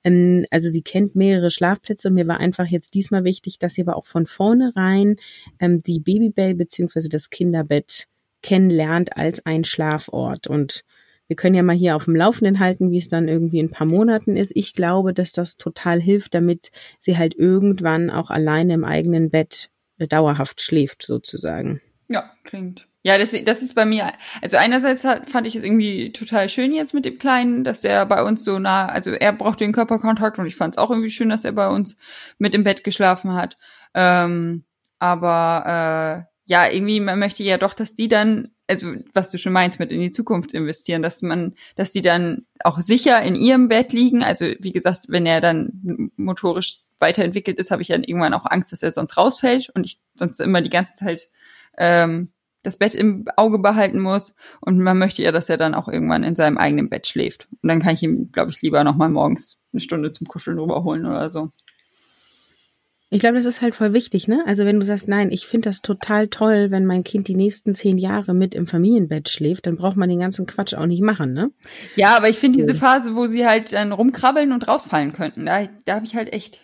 Ähm, also sie kennt mehrere Schlafplätze. Mir war einfach jetzt diesmal wichtig, dass sie aber auch von vornherein ähm, die Babybay beziehungsweise das Kinderbett kennenlernt als ein Schlafort. Und wir können ja mal hier auf dem Laufenden halten, wie es dann irgendwie in ein paar Monaten ist. Ich glaube, dass das total hilft, damit sie halt irgendwann auch alleine im eigenen Bett dauerhaft schläft, sozusagen. Ja, klingt. Ja, das, das ist bei mir, also einerseits fand ich es irgendwie total schön jetzt mit dem Kleinen, dass der bei uns so nah, also er braucht den Körperkontakt und ich fand es auch irgendwie schön, dass er bei uns mit im Bett geschlafen hat. Ähm, aber äh, ja, irgendwie, man möchte ja doch, dass die dann, also was du schon meinst, mit in die Zukunft investieren, dass man, dass die dann auch sicher in ihrem Bett liegen. Also wie gesagt, wenn er dann motorisch weiterentwickelt ist, habe ich dann irgendwann auch Angst, dass er sonst rausfällt und ich sonst immer die ganze Zeit ähm, das Bett im Auge behalten muss. Und man möchte ja, dass er dann auch irgendwann in seinem eigenen Bett schläft. Und dann kann ich ihm, glaube ich, lieber nochmal morgens eine Stunde zum Kuscheln rüberholen oder so. Ich glaube, das ist halt voll wichtig, ne? Also wenn du sagst, nein, ich finde das total toll, wenn mein Kind die nächsten zehn Jahre mit im Familienbett schläft, dann braucht man den ganzen Quatsch auch nicht machen, ne? Ja, aber ich finde diese Phase, wo sie halt dann rumkrabbeln und rausfallen könnten, da, da habe ich halt echt,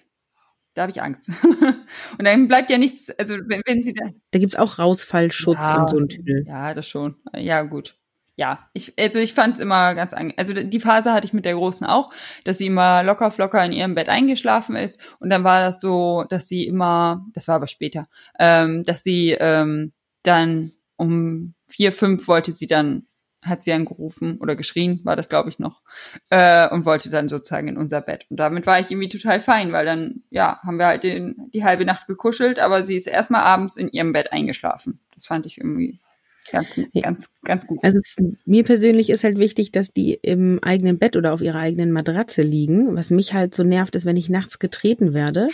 da habe ich Angst. und dann bleibt ja nichts, also wenn, wenn sie da. Da gibt's auch Rausfallschutz ja, und so ein Tüdel. Ja, das schon. Ja, gut ja, ich, also ich fand es immer ganz angenehm. Also die Phase hatte ich mit der Großen auch, dass sie immer locker flocker in ihrem Bett eingeschlafen ist. Und dann war das so, dass sie immer, das war aber später, ähm, dass sie ähm, dann um vier, fünf wollte sie dann, hat sie angerufen oder geschrien, war das glaube ich noch, äh, und wollte dann sozusagen in unser Bett. Und damit war ich irgendwie total fein, weil dann, ja, haben wir halt den, die halbe Nacht gekuschelt, aber sie ist erstmal abends in ihrem Bett eingeschlafen. Das fand ich irgendwie Ganz, ganz, ganz gut. Also mir persönlich ist halt wichtig, dass die im eigenen Bett oder auf ihrer eigenen Matratze liegen. Was mich halt so nervt, ist, wenn ich nachts getreten werde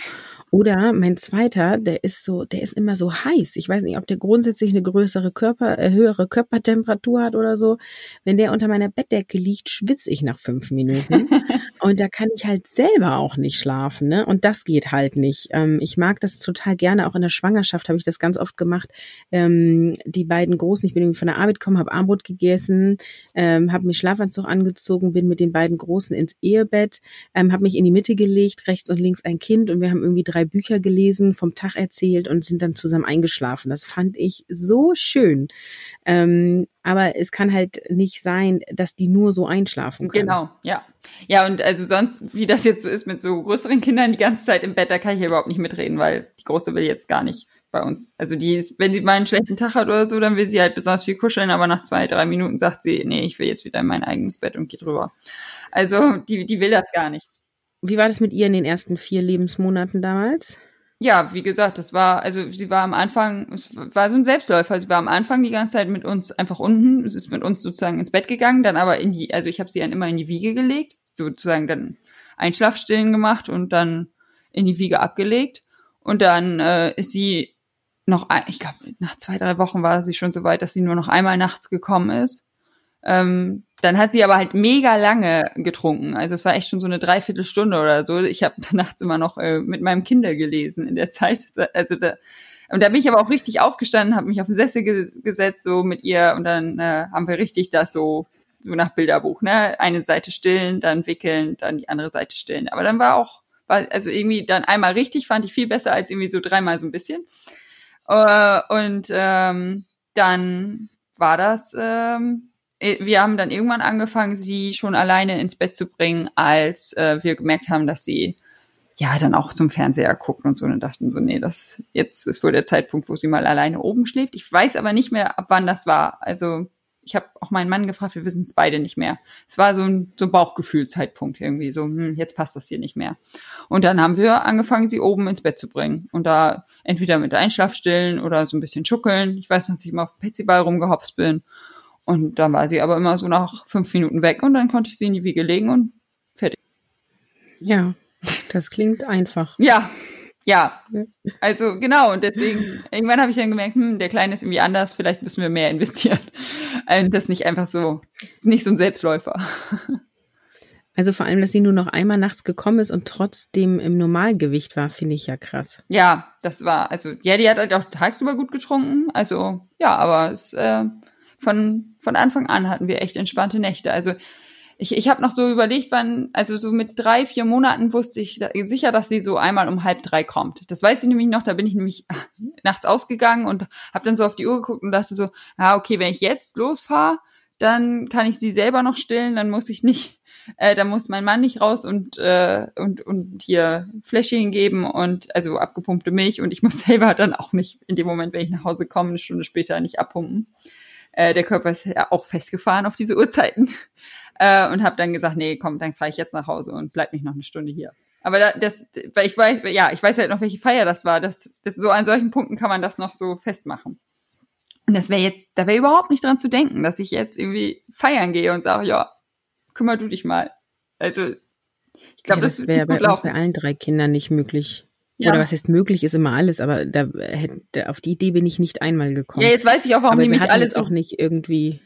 oder mein zweiter, der ist so, der ist immer so heiß. Ich weiß nicht, ob der grundsätzlich eine größere Körper, äh, höhere Körpertemperatur hat oder so. Wenn der unter meiner Bettdecke liegt, schwitze ich nach fünf Minuten. und da kann ich halt selber auch nicht schlafen, ne? Und das geht halt nicht. Ähm, ich mag das total gerne. Auch in der Schwangerschaft habe ich das ganz oft gemacht. Ähm, die beiden Großen, ich bin irgendwie von der Arbeit gekommen, habe Armbrot gegessen, ähm, habe mir Schlafanzug angezogen, bin mit den beiden Großen ins Ehebett, ähm, habe mich in die Mitte gelegt, rechts und links ein Kind und wir haben irgendwie drei drei Bücher gelesen, vom Tag erzählt und sind dann zusammen eingeschlafen. Das fand ich so schön. Ähm, aber es kann halt nicht sein, dass die nur so einschlafen können. Genau, ja. Ja, und also sonst, wie das jetzt so ist mit so größeren Kindern die ganze Zeit im Bett, da kann ich ja überhaupt nicht mitreden, weil die Große will jetzt gar nicht bei uns. Also die ist, wenn sie mal einen schlechten Tag hat oder so, dann will sie halt besonders viel kuscheln, aber nach zwei, drei Minuten sagt sie, nee, ich will jetzt wieder in mein eigenes Bett und geht rüber. Also die, die will das gar nicht. Wie war das mit ihr in den ersten vier Lebensmonaten damals? Ja, wie gesagt, das war, also sie war am Anfang, es war so ein Selbstläufer. Sie war am Anfang die ganze Zeit mit uns einfach unten, es ist mit uns sozusagen ins Bett gegangen, dann aber in die, also ich habe sie dann immer in die Wiege gelegt, sozusagen dann Einschlafstillen gemacht und dann in die Wiege abgelegt. Und dann äh, ist sie noch, ich glaube, nach zwei, drei Wochen war sie schon so weit, dass sie nur noch einmal nachts gekommen ist. Ähm, dann hat sie aber halt mega lange getrunken. Also es war echt schon so eine Dreiviertelstunde oder so. Ich habe nachts immer noch äh, mit meinem Kinder gelesen in der Zeit. Also da, und da bin ich aber auch richtig aufgestanden, habe mich auf den Sessel ge gesetzt so mit ihr und dann äh, haben wir richtig das so so nach Bilderbuch, ne? Eine Seite stillen, dann wickeln, dann die andere Seite stillen. Aber dann war auch, war also irgendwie dann einmal richtig, fand ich viel besser als irgendwie so dreimal so ein bisschen. Äh, und ähm, dann war das ähm, äh, wir haben dann irgendwann angefangen, sie schon alleine ins Bett zu bringen, als äh, wir gemerkt haben, dass sie ja dann auch zum Fernseher guckt und so und dachten so, nee, das jetzt ist wohl der Zeitpunkt, wo sie mal alleine oben schläft. Ich weiß aber nicht mehr, ab wann das war. Also ich habe auch meinen Mann gefragt, wir wissen es beide nicht mehr. Es war so ein so Bauchgefühlzeitpunkt irgendwie, so hm, jetzt passt das hier nicht mehr. Und dann haben wir angefangen, sie oben ins Bett zu bringen und da entweder mit Einschlafstillen oder so ein bisschen schuckeln. Ich weiß noch, dass ich immer auf dem Petsyball rumgehopst bin. Und dann war sie aber immer so nach fünf Minuten weg und dann konnte ich sie in die Wiege legen und fertig. Ja, das klingt einfach. Ja, ja, also genau, und deswegen, irgendwann habe ich dann gemerkt, hm, der Kleine ist irgendwie anders, vielleicht müssen wir mehr investieren. Und das ist nicht einfach so, das ist nicht so ein Selbstläufer. Also vor allem, dass sie nur noch einmal nachts gekommen ist und trotzdem im Normalgewicht war, finde ich ja krass. Ja, das war, also, ja, die hat halt auch tagsüber gut getrunken, also, ja, aber es, äh, von, von Anfang an hatten wir echt entspannte Nächte. Also ich, ich habe noch so überlegt, wann, also so mit drei, vier Monaten wusste ich da, sicher, dass sie so einmal um halb drei kommt. Das weiß ich nämlich noch, da bin ich nämlich nachts ausgegangen und habe dann so auf die Uhr geguckt und dachte so, ah, okay, wenn ich jetzt losfahre, dann kann ich sie selber noch stillen, dann muss ich nicht, äh, dann muss mein Mann nicht raus und, äh, und, und hier Fläschchen geben und also abgepumpte Milch und ich muss selber dann auch nicht in dem Moment, wenn ich nach Hause komme, eine Stunde später nicht abpumpen. Äh, der Körper ist ja auch festgefahren auf diese Uhrzeiten. Äh, und habe dann gesagt, nee, komm, dann fahre ich jetzt nach Hause und bleib nicht noch eine Stunde hier. Aber da, das, weil ich weiß, ja, ich weiß halt noch, welche Feier das war. Das, das so an solchen Punkten kann man das noch so festmachen. Und das wäre jetzt, da wäre überhaupt nicht dran zu denken, dass ich jetzt irgendwie feiern gehe und sage, ja, kümmer du dich mal. Also ich glaube, ja, das, das wäre bei uns bei allen drei Kindern nicht möglich. Ja. Oder was heißt möglich, ist immer alles, aber da hätte, auf die Idee bin ich nicht einmal gekommen. Ja, jetzt weiß ich auch, warum aber die wir mich hatten alle jetzt so auch nicht irgendwie.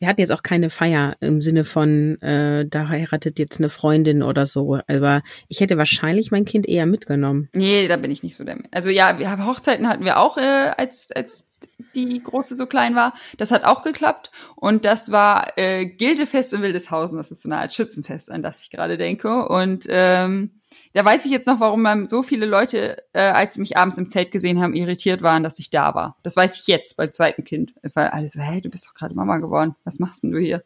Wir hatten jetzt auch keine Feier im Sinne von, äh, da heiratet jetzt eine Freundin oder so. Aber ich hätte wahrscheinlich mein Kind eher mitgenommen. Nee, da bin ich nicht so der. Also ja, wir, Hochzeiten hatten wir auch, äh, als, als die große so klein war. Das hat auch geklappt. Und das war äh, Gildefest in Wildeshausen. Das ist so eine Art Schützenfest, an das ich gerade denke. Und ähm, da weiß ich jetzt noch, warum so viele Leute, äh, als sie mich abends im Zelt gesehen haben, irritiert waren, dass ich da war. Das weiß ich jetzt beim zweiten Kind. Weil alle so, hey, du bist doch gerade Mama geworden. Was machst denn du hier?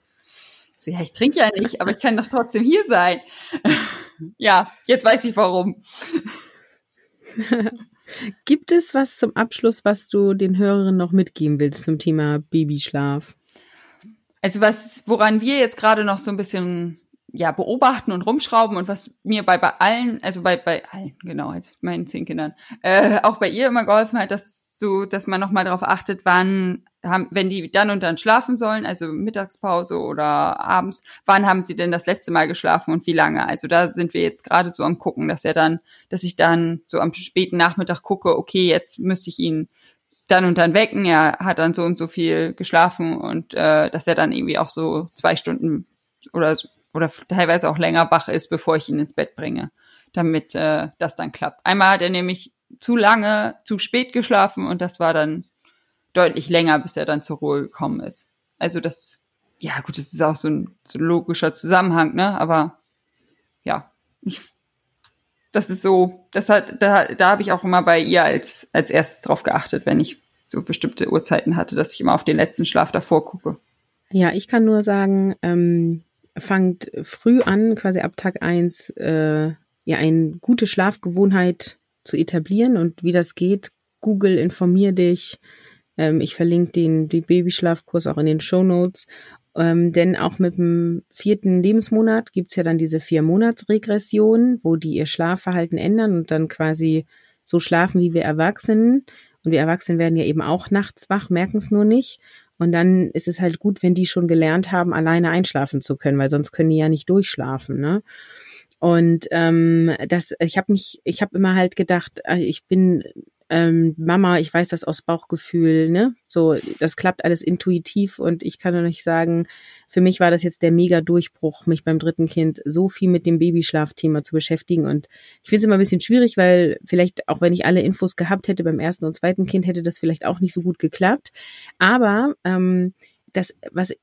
So, ja, ich trinke ja nicht, aber ich kann doch trotzdem hier sein. ja, jetzt weiß ich warum. Gibt es was zum Abschluss, was du den Hörerinnen noch mitgeben willst zum Thema Babyschlaf? Also was, woran wir jetzt gerade noch so ein bisschen ja, beobachten und rumschrauben und was mir bei, bei allen, also bei, bei allen, genau, also meinen zehn Kindern, äh, auch bei ihr immer geholfen hat, dass so, dass man nochmal darauf achtet, wann haben, wenn die dann und dann schlafen sollen, also Mittagspause oder abends, wann haben sie denn das letzte Mal geschlafen und wie lange? Also da sind wir jetzt gerade so am gucken, dass er dann, dass ich dann so am späten Nachmittag gucke, okay, jetzt müsste ich ihn dann und dann wecken, er hat dann so und so viel geschlafen und äh, dass er dann irgendwie auch so zwei Stunden oder so oder teilweise auch länger wach ist, bevor ich ihn ins Bett bringe, damit äh, das dann klappt. Einmal hat er nämlich zu lange, zu spät geschlafen und das war dann deutlich länger, bis er dann zur Ruhe gekommen ist. Also das, ja gut, das ist auch so ein, so ein logischer Zusammenhang, ne? Aber ja, ich, das ist so, das hat, da, da habe ich auch immer bei ihr als, als erstes drauf geachtet, wenn ich so bestimmte Uhrzeiten hatte, dass ich immer auf den letzten Schlaf davor gucke. Ja, ich kann nur sagen, ähm, fangt früh an, quasi ab Tag eins äh, ja eine gute Schlafgewohnheit zu etablieren und wie das geht. Google, informier dich. Ähm, ich verlinke den die Babyschlafkurs auch in den Show Notes. Ähm, denn auch mit dem vierten Lebensmonat gibt's ja dann diese vier Monatsregression, wo die ihr Schlafverhalten ändern und dann quasi so schlafen wie wir Erwachsenen. Und wir Erwachsenen werden ja eben auch nachts wach, merken es nur nicht. Und dann ist es halt gut, wenn die schon gelernt haben, alleine einschlafen zu können, weil sonst können die ja nicht durchschlafen. Ne? Und ähm, das, ich habe mich, ich habe immer halt gedacht, äh, ich bin ähm, Mama, ich weiß das aus Bauchgefühl, ne? So, das klappt alles intuitiv und ich kann nur nicht sagen, für mich war das jetzt der mega Durchbruch, mich beim dritten Kind so viel mit dem Babyschlafthema zu beschäftigen. Und ich finde es immer ein bisschen schwierig, weil vielleicht, auch wenn ich alle Infos gehabt hätte beim ersten und zweiten Kind, hätte das vielleicht auch nicht so gut geklappt. Aber ähm, das, was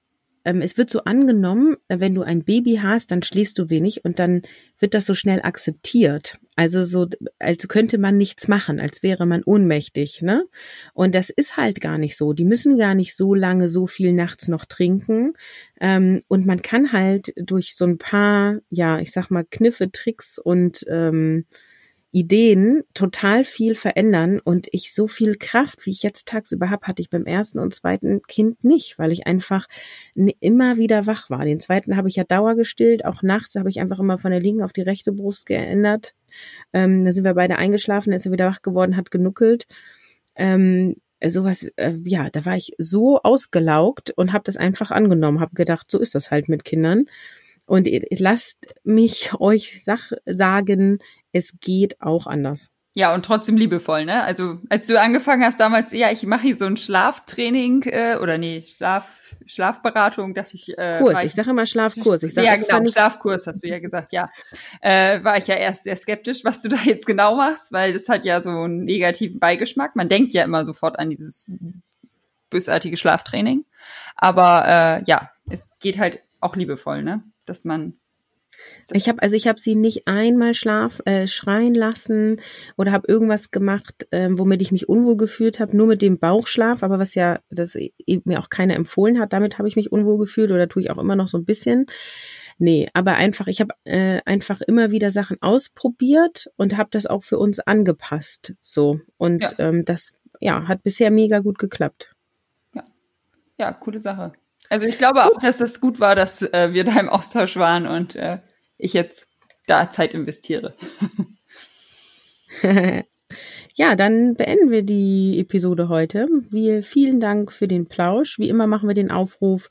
ähm, es wird so angenommen, äh, wenn du ein Baby hast, dann schläfst du wenig und dann wird das so schnell akzeptiert. Also so, als könnte man nichts machen, als wäre man ohnmächtig, ne? Und das ist halt gar nicht so. Die müssen gar nicht so lange so viel nachts noch trinken. Ähm, und man kann halt durch so ein paar, ja, ich sag mal, Kniffe, Tricks und ähm, Ideen total viel verändern und ich so viel Kraft, wie ich jetzt tagsüber habe, hatte ich beim ersten und zweiten Kind nicht, weil ich einfach immer wieder wach war. Den zweiten habe ich ja Dauer gestillt, auch nachts habe ich einfach immer von der linken auf die rechte Brust geändert. Ähm, da sind wir beide eingeschlafen, ist er wieder wach geworden, hat genuckelt. Ähm, sowas, äh, ja, da war ich so ausgelaugt und habe das einfach angenommen, habe gedacht, so ist das halt mit Kindern. Und lasst mich euch sach sagen, es geht auch anders. Ja, und trotzdem liebevoll, ne? Also, als du angefangen hast damals, ja, ich mache hier so ein Schlaftraining, äh, oder nee, Schlaf, Schlafberatung, dachte ich. Äh, Kurs, ich, ich sage immer Schlafkurs. Ich sag ja, genau, nicht Schlafkurs, hast du ja gesagt, ja. Äh, war ich ja erst sehr skeptisch, was du da jetzt genau machst, weil das hat ja so einen negativen Beigeschmack. Man denkt ja immer sofort an dieses bösartige Schlaftraining. Aber äh, ja, es geht halt auch liebevoll, ne? Dass man ich habe also ich habe sie nicht einmal schlaf äh, schreien lassen oder habe irgendwas gemacht, äh, womit ich mich unwohl gefühlt habe, nur mit dem Bauchschlaf, aber was ja das mir auch keiner empfohlen hat, damit habe ich mich unwohl gefühlt oder tue ich auch immer noch so ein bisschen. Nee, aber einfach, ich habe äh, einfach immer wieder Sachen ausprobiert und habe das auch für uns angepasst. So. Und ja. ähm, das ja, hat bisher mega gut geklappt. Ja. Ja, coole Sache. Also ich glaube auch, dass es gut war, dass äh, wir da im Austausch waren und äh, ich jetzt da Zeit investiere. ja, dann beenden wir die Episode heute. Wir vielen Dank für den Plausch. Wie immer machen wir den Aufruf.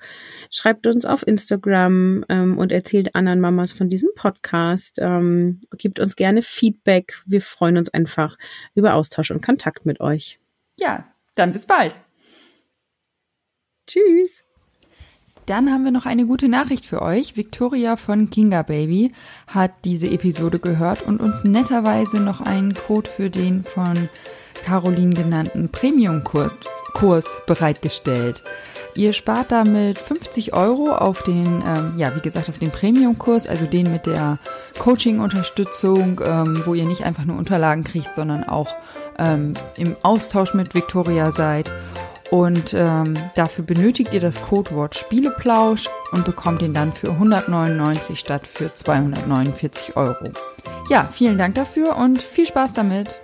Schreibt uns auf Instagram ähm, und erzählt anderen Mamas von diesem Podcast. Ähm, gibt uns gerne Feedback. Wir freuen uns einfach über Austausch und Kontakt mit euch. Ja, dann bis bald. Tschüss. Dann haben wir noch eine gute Nachricht für euch. Victoria von Kinga Baby hat diese Episode gehört und uns netterweise noch einen Code für den von Caroline genannten Premium-Kurs Kurs bereitgestellt. Ihr spart damit 50 Euro auf den, ähm, ja, wie gesagt, auf den Premium-Kurs, also den mit der Coaching-Unterstützung, ähm, wo ihr nicht einfach nur Unterlagen kriegt, sondern auch ähm, im Austausch mit Victoria seid. Und ähm, dafür benötigt ihr das Codewort Spieleplausch und bekommt ihn dann für 199 statt für 249 Euro. Ja, vielen Dank dafür und viel Spaß damit.